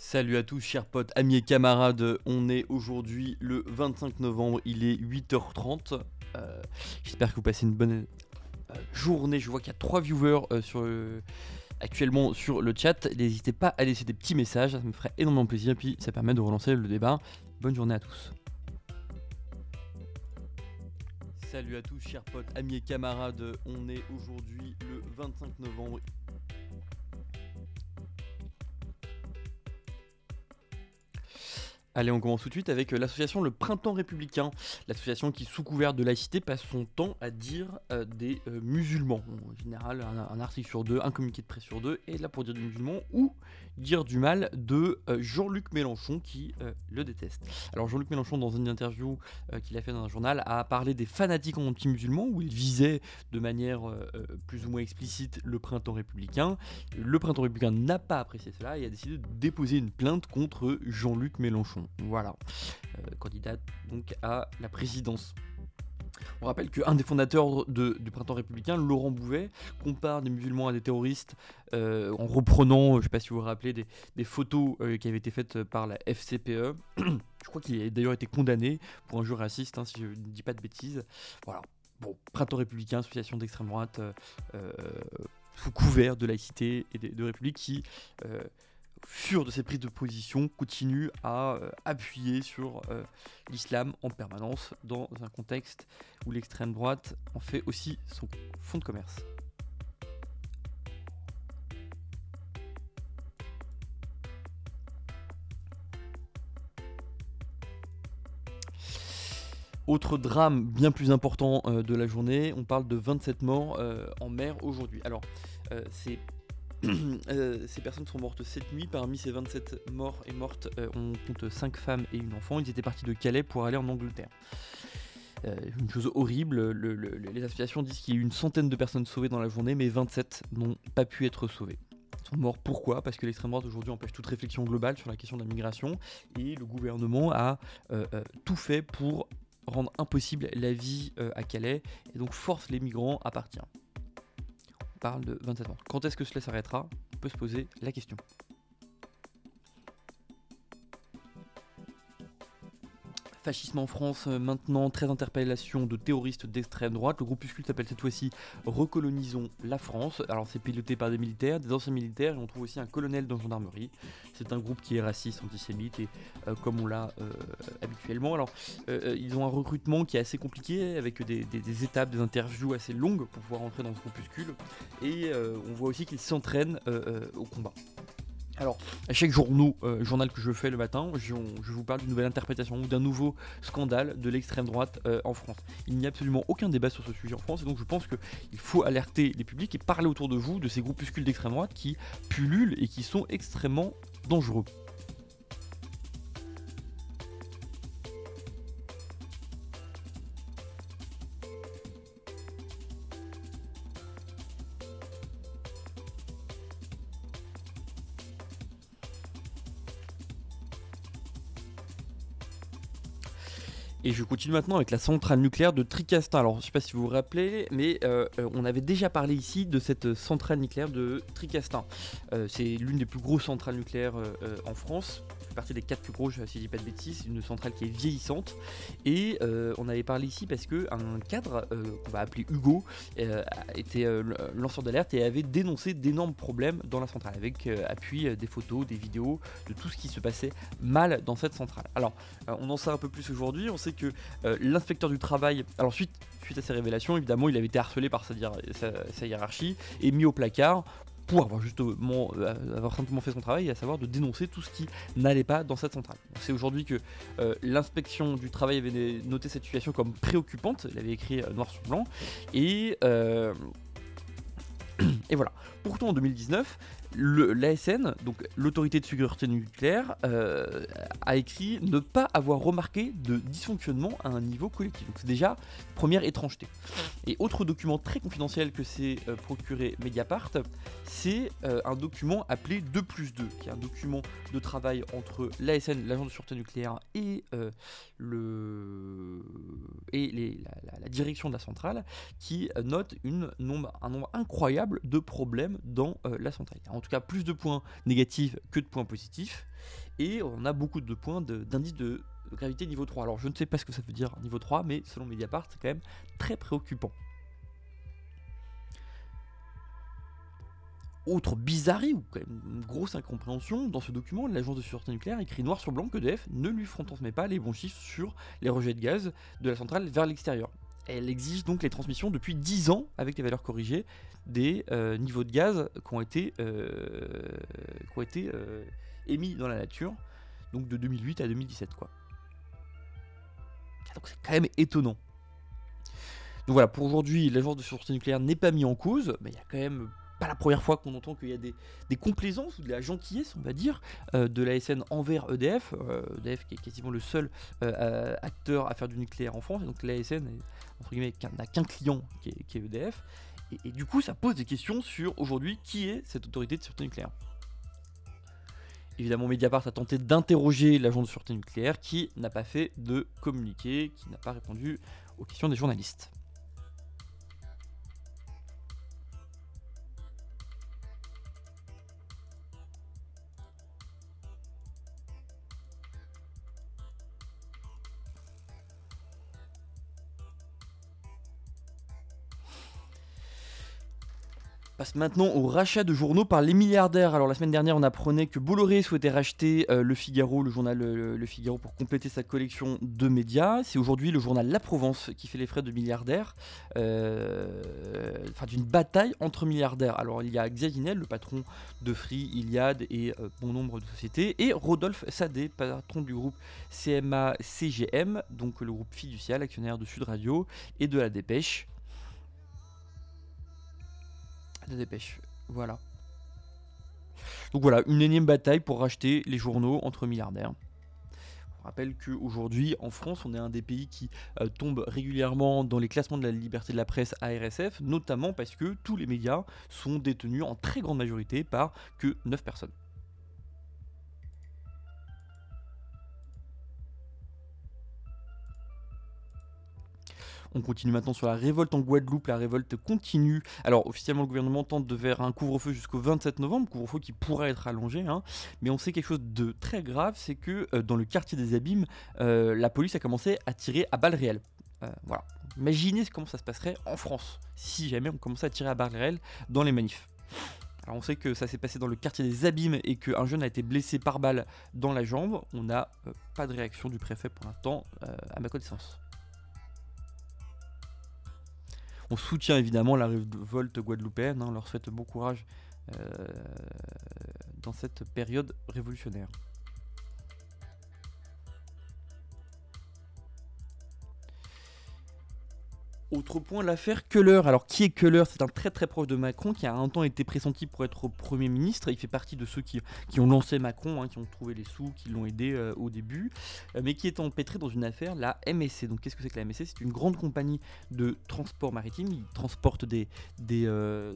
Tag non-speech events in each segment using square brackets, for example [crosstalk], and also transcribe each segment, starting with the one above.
Salut à tous, chers potes, amis et camarades. On est aujourd'hui le 25 novembre, il est 8h30. Euh, J'espère que vous passez une bonne euh, journée. Je vois qu'il y a 3 viewers euh, actuellement sur le chat. N'hésitez pas à laisser des petits messages, ça me ferait énormément plaisir. Puis ça permet de relancer le débat. Bonne journée à tous. Salut à tous, chers potes, amis et camarades. On est aujourd'hui le 25 novembre. Allez, on commence tout de suite avec euh, l'association Le Printemps Républicain, l'association qui, sous couvert de laïcité, passe son temps à dire euh, des euh, musulmans. En général, un, article sur deux, un communiqué de presse sur deux est là pour dire du musulman ou dire du mal de Jean-Luc Mélenchon qui le déteste. Alors, Jean-Luc Mélenchon, dans une interview qu'il a fait dans un journal, a parlé des fanatiques anti-musulmans où il visait de manière plus ou moins explicite le Printemps Républicain. Le Printemps Républicain n'a pas apprécié cela et a décidé de déposer une plainte contre Jean-Luc Mélenchon. Voilà, Euh, candidat donc à la présidence. On rappelle qu'un des fondateurs du Printemps Républicain, Laurent Bouvet, compare des musulmans à des terroristes euh, en reprenant, je ne sais pas si vous vous rappelez, des, photos euh, qui avaient été faites par la FCPE. [clears throat] je crois qu'il a d'ailleurs été condamné pour un jeu raciste, hein, si je ne dis pas de bêtises. Voilà. Bon, Printemps Républicain, association d'extrême droite, sous couvert de laïcité et de république qui, fur de cette prise de position, continue à euh, appuyer sur euh, l'islam en permanence dans un contexte où l'extrême droite en fait aussi son fonds de commerce. Autre drame bien plus important euh, de la journée, on parle de 27 morts en mer aujourd'hui. Alors, c'est euh, ces personnes sont mortes cette nuit. Parmi ces 27 morts et mortes, euh, on compte 5 femmes et une enfant. Ils étaient partis de Calais pour aller en Angleterre. Euh, une chose horrible, le- le- les associations disent qu'il y a eu une centaine de personnes sauvées dans la journée, mais 27 n'ont pas pu être sauvées. Ils sont morts pourquoi? Parce que l'extrême droite aujourd'hui empêche toute réflexion globale sur la question de la migration et le gouvernement a tout fait pour rendre impossible la vie à Calais et donc force les migrants à partir. Parle de 27 morts. Quand est-ce que cela s'arrêtera? On peut se poser la question. Fascisme en France, euh, maintenant, 13 interpellations de terroristes d'extrême droite. Le groupuscule s'appelle cette fois-ci Recolonisons la France. Alors c'est piloté par des militaires, des anciens militaires, et on trouve aussi un colonel dans gendarmerie. C'est un groupe qui est raciste, antisémite, et euh, comme on l'a euh, habituellement. Alors ils ont un recrutement qui est assez compliqué, avec des, des- étapes, des interviews assez longues pour pouvoir entrer dans ce groupuscule. Et on voit aussi qu'ils s'entraînent au combat. Alors, à chaque euh, journal que je fais le matin, je, je vous parle d'une nouvelle interprétation ou d'un nouveau scandale de l'extrême droite euh, en France. Il n'y a absolument aucun débat sur ce sujet en France, et donc je pense qu'il faut alerter les publics et parler autour de vous de ces groupuscules d'extrême droite qui pullulent et qui sont extrêmement dangereux. Et je continue maintenant avec la centrale nucléaire de Tricastin. Alors, je ne sais pas si vous vous rappelez, mais euh, euh, on avait déjà parlé ici de cette centrale nucléaire de Tricastin. Euh, c'est l'une des plus grosses centrales nucléaires euh, euh, en France. Partie des quatre plus grosses, si je dis pas de bêtises. Une centrale qui est vieillissante. Et euh, on avait parlé ici parce que un cadre euh, qu'on va appeler Hugo euh, était lanceur d'alerte et avait dénoncé d'énormes problèmes dans la centrale, avec appui des photos, des vidéos, de tout ce qui se passait mal dans cette centrale. Alors, on en sait un peu plus aujourd'hui. On sait que l'inspecteur du travail, alors suite, suite à ces révélations, évidemment, il avait été harcelé par sa hiérarchie et mis au placard pour avoir justement euh, simplement fait son travail, à savoir de dénoncer tout ce qui n'allait pas dans cette centrale. Sait aujourd'hui que euh, l'inspection du travail avait noté cette situation comme préoccupante, il avait écrit euh, noir sur blanc, et, [clears throat] et voilà. Pourtant en 2019, le- l'ASN, donc l'autorité de sécurité nucléaire, euh, a écrit ne pas avoir remarqué de dysfonctionnement à un niveau collectif. Donc c'est déjà première étrangeté. Et autre document très confidentiel que s'est euh, procuré Mediapart, c'est euh, un document appelé 2 plus 2, qui est un document de travail entre l'ASN, l'agent de sûreté nucléaire, et, le... et les- la, la- la direction de la centrale, qui note une nombre, un nombre incroyable de problèmes dans la centrale. En tout cas plus de points négatifs que de points positifs. Et on a beaucoup de points d'indice de, gravité niveau 3. Alors je ne sais pas ce que ça veut dire niveau 3, mais selon Mediapart, c'est quand même très préoccupant. Autre bizarrerie, ou quand même une grosse incompréhension, dans ce document, l'agence de sûreté nucléaire écrit noir sur blanc que EDF ne lui transmet pas les bons chiffres sur les rejets de gaz de la centrale vers l'extérieur. Elle exige donc les transmissions depuis 10 ans avec les valeurs corrigées des euh, niveaux de gaz qui ont été, euh, euh, émis dans la nature, donc de 2008 à 2017 quoi. Donc c'est quand même étonnant. Donc voilà, pour aujourd'hui, l'agence de sûreté nucléaire n'est pas mise en cause, mais il y a quand même pas la première fois qu'on entend qu'il y a des, complaisances ou de la gentillesse, on va dire, euh, de l'ASN envers EDF. EDF qui est quasiment le seul euh, acteur à faire du nucléaire en France, donc l'ASN n'a qu'un client qui est, EDF. Et, et, du coup, ça pose des questions sur aujourd'hui qui est cette autorité de sûreté nucléaire? Évidemment, Mediapart a tenté d'interroger l'agent de sûreté nucléaire qui n'a pas fait de communiqué, qui n'a pas répondu aux questions des journalistes. Passe maintenant au rachat de journaux par les milliardaires. Alors la semaine dernière, on apprenait que Bolloré souhaitait racheter euh, Le Figaro, le journal le, Figaro, pour compléter sa collection de médias. C'est aujourd'hui le journal La Provence qui fait les frais de milliardaires, euh, enfin d'une bataille entre milliardaires. Alors il y a Xavier le patron de Free, Iliad et euh, bon nombre de sociétés, et Rodolphe Sadé, patron du groupe CMA CGM, donc le groupe fiducial, actionnaire de Sud Radio et de La Dépêche de dépêche. Voilà. Donc voilà, une énième bataille pour racheter les journaux entre milliardaires. On rappelle qu'aujourd'hui, en France, on est un des pays qui euh, tombe régulièrement dans les classements de la liberté de la presse ARSF, notamment parce que tous les médias sont détenus en très grande majorité par que 9 personnes. On continue maintenant sur la révolte en Guadeloupe. La révolte continue. Alors, officiellement, le gouvernement tente de faire un couvre-feu jusqu'au 27 novembre, couvre-feu qui pourrait être allongé. Hein. Mais on sait quelque chose de très grave c'est que euh, dans le quartier des Abîmes, euh, la police a commencé à tirer à balles réelles. Euh, voilà. Imaginez comment ça se passerait en France si jamais on commençait à tirer à balles réelles dans les manifs. Alors on sait que ça s'est passé dans le quartier des Abîmes et qu'un jeune a été blessé par balle dans la jambe. On n'a pas de réaction du préfet pour l'instant, à ma connaissance. On soutient évidemment la révolte guadeloupéenne, hein, on leur souhaite bon courage euh, dans cette période révolutionnaire. Autre point, l'affaire Keller. Alors, qui est Keller? C'est un très très proche de Macron qui a un temps été pressenti pour être Premier ministre. Il fait partie de ceux qui, qui ont lancé Macron, hein, qui ont trouvé les sous, qui l'ont aidé euh, au début, euh, mais qui est empêtré dans une affaire, la MSC. Donc, qu'est-ce que c'est que la MSC C'est une grande compagnie de transport maritime. Ils transportent des, des, euh,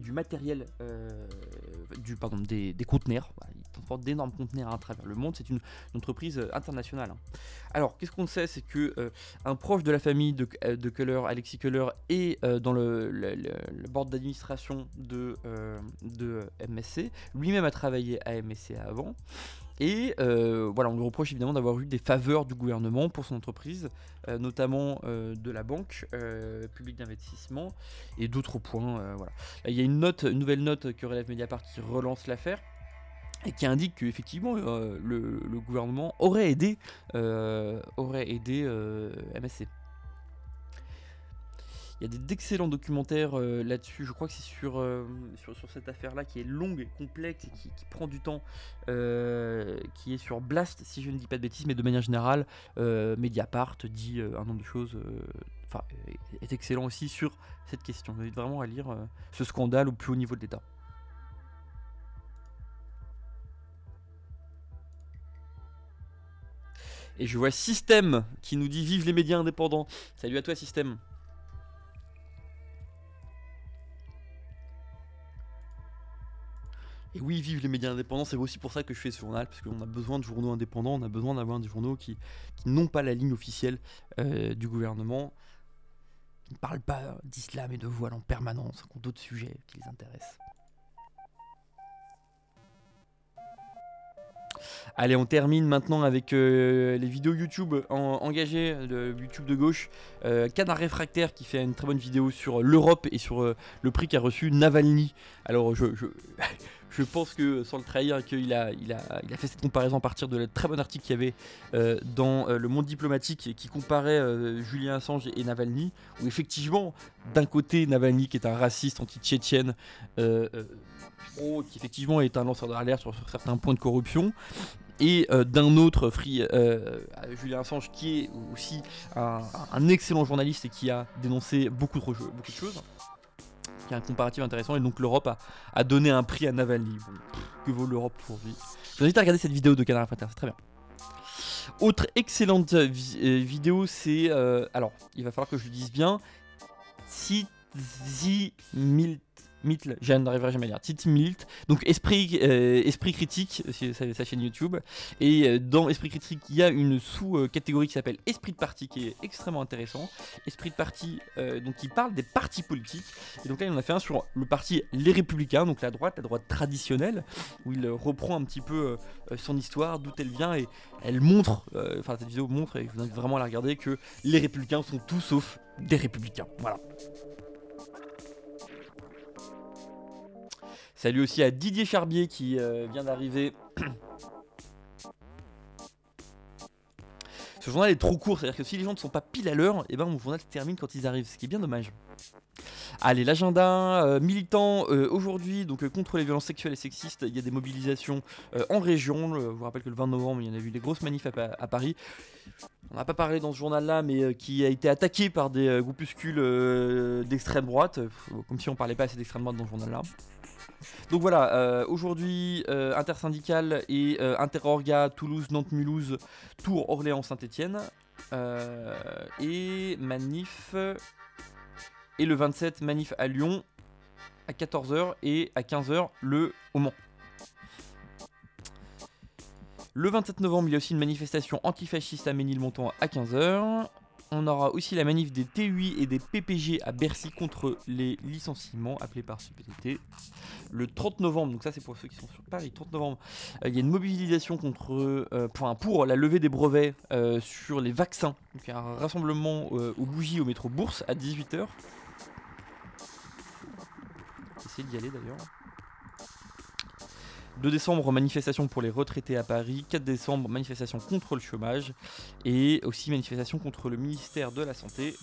du matériel, du, pardon, des, des conteneurs. D'énormes conteneurs à travers le monde. C'est une, entreprise internationale. Hein. Alors, qu'est-ce qu'on sait? C'est que un proche de la famille de de Keller, Alexis Keller, est euh, dans le, board d'administration de, euh, de MSC. Lui-même a travaillé à MSC avant. Et euh, voilà, on lui reproche évidemment d'avoir eu des faveurs du gouvernement pour son entreprise, notamment de la banque publique d'investissement et d'autres points. voilà. il y a une note, une nouvelle note que relève Mediapart qui relance l'affaire et qui indique qu'effectivement le, le, gouvernement aurait aidé, aurait aidé MSC. Il y a d'excellents documentaires euh, là-dessus. Je crois que c'est sur, euh, sur, cette affaire-là qui est longue et complexe et qui, prend du temps, euh, qui est sur Blast, si je ne dis pas de bêtises, mais de manière générale, Mediapart dit un nombre de choses. Enfin, est excellent aussi sur cette question. Vous vraiment à lire ce scandale au plus haut niveau de l'État. Et je vois Système qui nous dit Vive les médias indépendants. Salut à toi, Système. Et oui, vive les médias indépendants, c'est aussi pour ça que je fais ce journal, parce qu'on a besoin de journaux indépendants, on a besoin d'avoir des journaux qui, n'ont pas la ligne officielle euh, du gouvernement, qui ne parlent pas d'islam et de voile en permanence, qui ont d'autres sujets qui les intéressent. Allez, on termine maintenant avec les vidéos YouTube engagées, de YouTube de gauche. Canard Réfractaire qui fait une très bonne vidéo sur l'Europe et sur le prix qu'a reçu Navalny. Alors, je, [laughs] je pense que sans le trahir, qu'il a, il a, il a fait cette comparaison à partir de la très bon article qu'il y avait euh, dans euh, le monde diplomatique qui comparait euh, Julien Assange et Navalny, où effectivement, d'un côté, Navalny qui est un raciste anti-tchétchène, qui effectivement est un lanceur d'alerte sur, certains points de corruption, et d'un autre, Free, Julien Assange, qui est aussi un, excellent journaliste et qui a dénoncé beaucoup de, beaucoup de choses un comparatif intéressant. Et donc l'Europe a, donné un prix à Navalny. que vaut l'Europe aujourd'hui? Je vous invite à regarder cette vidéo de Canard Inter, c'est très bien. Autre excellente euh, vidéo, c'est. Euh, alors, il va falloir que je le dise bien. Mitl, je n'arriverai jamais à dire, Titi Milt, donc Esprit, euh, Esprit Critique, c'est sa chaîne YouTube, et euh, dans Esprit Critique, il y a une sous-catégorie qui s'appelle Esprit de Parti, qui est extrêmement intéressant. Esprit de Parti, euh, donc il parle des partis politiques, et donc là il en a fait un sur le parti Les Républicains, donc la droite, la droite traditionnelle, où il reprend un petit peu son histoire, d'où elle vient, et elle montre, enfin cette vidéo montre, et je vous invite vraiment à la regarder, que les Républicains sont tout sauf des Républicains. Voilà. Salut aussi à Didier Charbier qui euh, vient d'arriver. Ce journal est trop court, c'est-à-dire que si les gens ne sont pas pile à l'heure, et eh ben mon journal se termine quand ils arrivent, ce qui est bien dommage. Allez, l'agenda euh, militant euh, aujourd'hui, donc contre les violences sexuelles et sexistes, il y a des mobilisations en région. je vous rappelle que le 20 novembre, il y en a eu des grosses manifs à, Paris. On n'a pas parlé dans ce journal-là, mais qui a été attaqué par des groupuscules d'extrême droite, comme si on parlait pas assez d'extrême droite dans ce journal-là. Donc voilà, euh, aujourd'hui, euh, intersyndical et euh, interorga Toulouse, Nantes, Mulhouse, Tours, Orléans, Saint-Etienne. et manif. Et le 27, manif à Lyon à 14h et à 15h le au Mans. Le 27 novembre, il y a aussi une manifestation antifasciste à Ménilmontant à 15h on aura aussi la manif des TUI et des PPG à Bercy contre les licenciements appelés par CPTT. Le 30 novembre, donc ça c'est pour ceux qui sont sur Paris, 30 novembre, euh, il y a une mobilisation contre, euh, pour, la levée des brevets euh, sur les vaccins. Donc un rassemblement aux bougies au métro Bourse à 18h. D'y aller d'ailleurs. 2 décembre, manifestation pour les retraités à Paris. 4 décembre, manifestation contre le chômage. Et aussi manifestation contre le ministère de la Santé.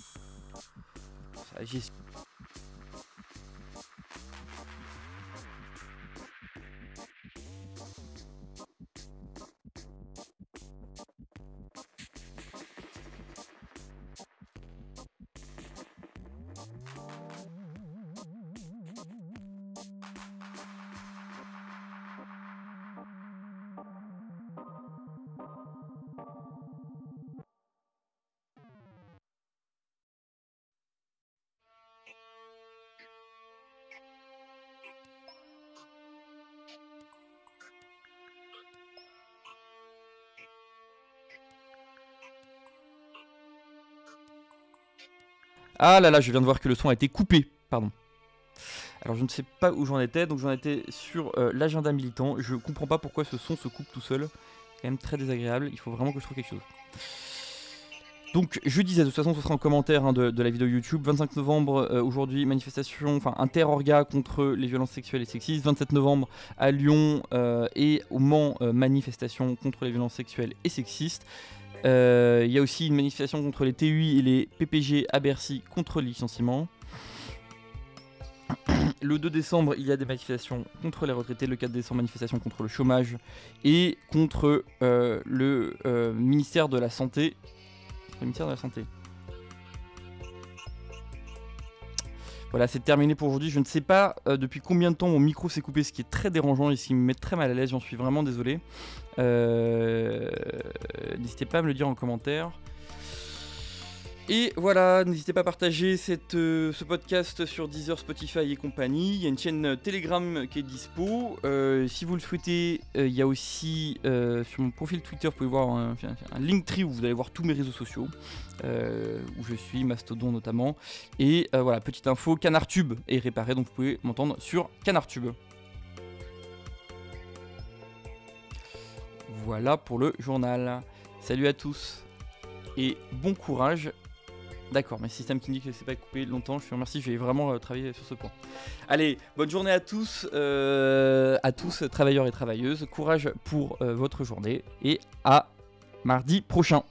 Ah là là, je viens de voir que le son a été coupé. Pardon. Alors je ne sais pas où j'en étais, donc j'en étais sur euh, l'agenda militant. Je comprends pas pourquoi ce son se coupe tout seul. C'est quand même très désagréable. Il faut vraiment que je trouve quelque chose. Donc je disais, de toute façon ce sera en commentaire hein, de, la vidéo YouTube. 25 novembre, euh, aujourd'hui, manifestation, enfin inter-orga contre les violences sexuelles et sexistes. 27 novembre à Lyon euh, et au Mans, manifestation contre les violences sexuelles et sexistes. Euh, il y a aussi une manifestation contre les TUI et les PPG à Bercy contre le licenciement. [clears throat] Le 2 décembre, il y a des manifestations contre les retraités. Le 4 décembre, manifestation contre le chômage et contre euh, le euh, ministère de la Santé. Le ministère de la Santé. Voilà, c'est terminé pour aujourd'hui. Je ne sais pas euh, depuis combien de temps mon micro s'est coupé, ce qui est très dérangeant et ce qui me met très mal à l'aise. J'en suis vraiment désolé. Euh, n'hésitez pas à me le dire en commentaire. Et voilà, n'hésitez pas à partager euh, ce podcast sur Deezer, Spotify et compagnie. Il y a une chaîne Telegram qui est dispo. Euh, si vous le souhaitez, euh, il y a aussi sur mon profil Twitter, vous pouvez voir un, un Linktree où vous allez voir tous mes réseaux sociaux, où je suis, Mastodon notamment. Et voilà, petite info, CanardTube est réparé, donc vous pouvez m'entendre sur CanardTube. Voilà pour le journal. Salut à tous et bon courage. D'accord, mais système qui dit que c'est pas coupé longtemps, je vous remercie, je vais vraiment euh, travailler sur ce point. Allez, bonne journée à tous, euh, à tous travailleurs et travailleuses. Courage pour euh, votre journée et à mardi prochain.